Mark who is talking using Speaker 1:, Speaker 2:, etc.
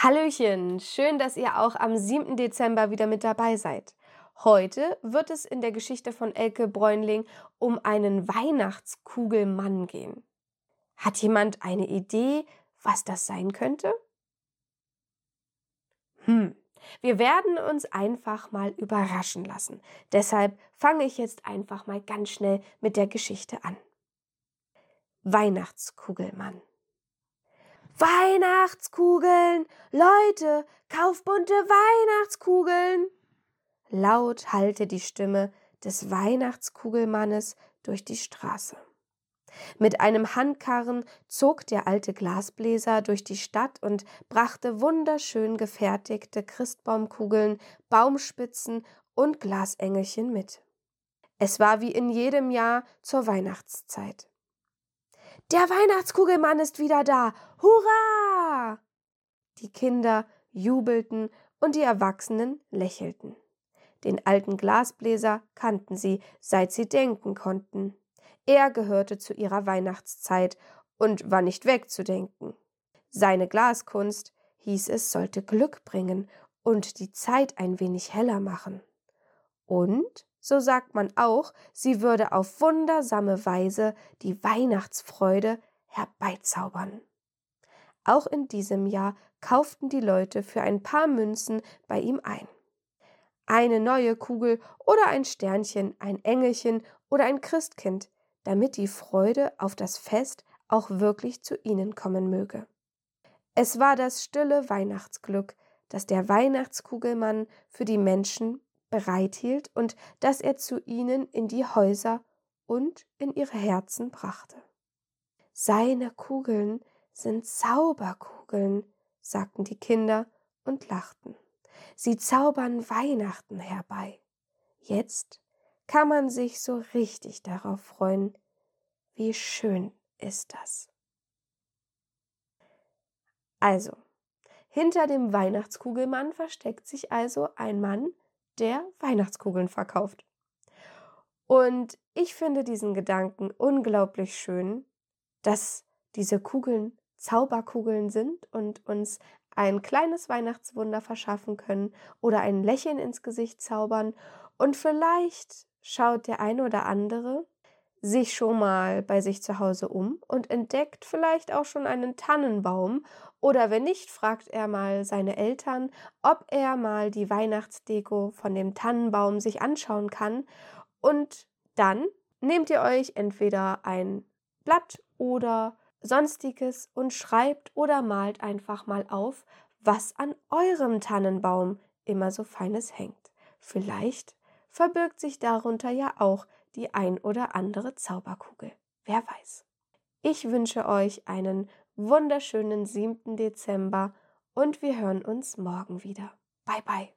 Speaker 1: Hallöchen, schön, dass ihr auch am 7. Dezember wieder mit dabei seid. Heute wird es in der Geschichte von Elke Bräunling um einen Weihnachtskugelmann gehen. Hat jemand eine Idee, was das sein könnte? Hm, wir werden uns einfach mal überraschen lassen. Deshalb fange ich jetzt einfach mal ganz schnell mit der Geschichte an. Weihnachtskugelmann. Weihnachtskugeln! Leute, kauf bunte Weihnachtskugeln! Laut hallte die Stimme des Weihnachtskugelmannes durch die Straße. Mit einem Handkarren zog der alte Glasbläser durch die Stadt und brachte wunderschön gefertigte Christbaumkugeln, Baumspitzen und Glasengelchen mit. Es war wie in jedem Jahr zur Weihnachtszeit. Der Weihnachtskugelmann ist wieder da. Hurra! Die Kinder jubelten und die Erwachsenen lächelten. Den alten Glasbläser kannten sie, seit sie denken konnten. Er gehörte zu ihrer Weihnachtszeit und war nicht wegzudenken. Seine Glaskunst, hieß es, sollte Glück bringen und die Zeit ein wenig heller machen. Und so sagt man auch, sie würde auf wundersame Weise die Weihnachtsfreude herbeizaubern. Auch in diesem Jahr kauften die Leute für ein paar Münzen bei ihm ein. Eine neue Kugel oder ein Sternchen, ein Engelchen oder ein Christkind, damit die Freude auf das Fest auch wirklich zu ihnen kommen möge. Es war das stille Weihnachtsglück, das der Weihnachtskugelmann für die Menschen bereithielt und das er zu ihnen in die Häuser und in ihre Herzen brachte. Seine Kugeln sind Zauberkugeln, sagten die Kinder und lachten. Sie zaubern Weihnachten herbei. Jetzt kann man sich so richtig darauf freuen. Wie schön ist das. Also, hinter dem Weihnachtskugelmann versteckt sich also ein Mann, der Weihnachtskugeln verkauft. Und ich finde diesen Gedanken unglaublich schön, dass diese Kugeln Zauberkugeln sind und uns ein kleines Weihnachtswunder verschaffen können oder ein Lächeln ins Gesicht zaubern. Und vielleicht schaut der eine oder andere sich schon mal bei sich zu Hause um und entdeckt vielleicht auch schon einen Tannenbaum oder wenn nicht, fragt er mal seine Eltern, ob er mal die Weihnachtsdeko von dem Tannenbaum sich anschauen kann und dann nehmt ihr euch entweder ein Blatt oder sonstiges und schreibt oder malt einfach mal auf, was an eurem Tannenbaum immer so feines hängt. Vielleicht verbirgt sich darunter ja auch die ein oder andere Zauberkugel. Wer weiß. Ich wünsche euch einen wunderschönen 7. Dezember und wir hören uns morgen wieder. Bye bye.